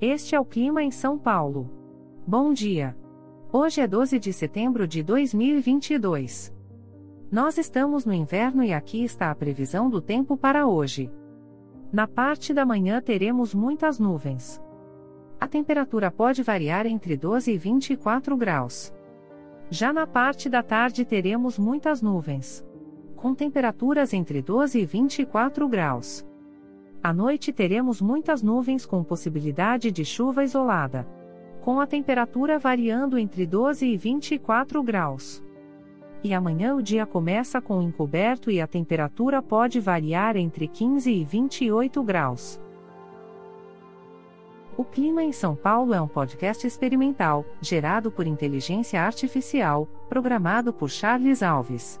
Este é o clima em São Paulo. Bom dia. Hoje é 12 de setembro de 2022. Nós estamos no inverno e aqui está a previsão do tempo para hoje. Na parte da manhã teremos muitas nuvens. A temperatura pode variar entre 12 e 24 graus. Já na parte da tarde teremos muitas nuvens. Com temperaturas entre 12 e 24 graus. À noite teremos muitas nuvens com possibilidade de chuva isolada. Com a temperatura variando entre 12 e 24 graus. E amanhã o dia começa com encoberto e a temperatura pode variar entre 15 e 28 graus. O Clima em São Paulo é um podcast experimental, gerado por inteligência artificial, programado por Charles Alves.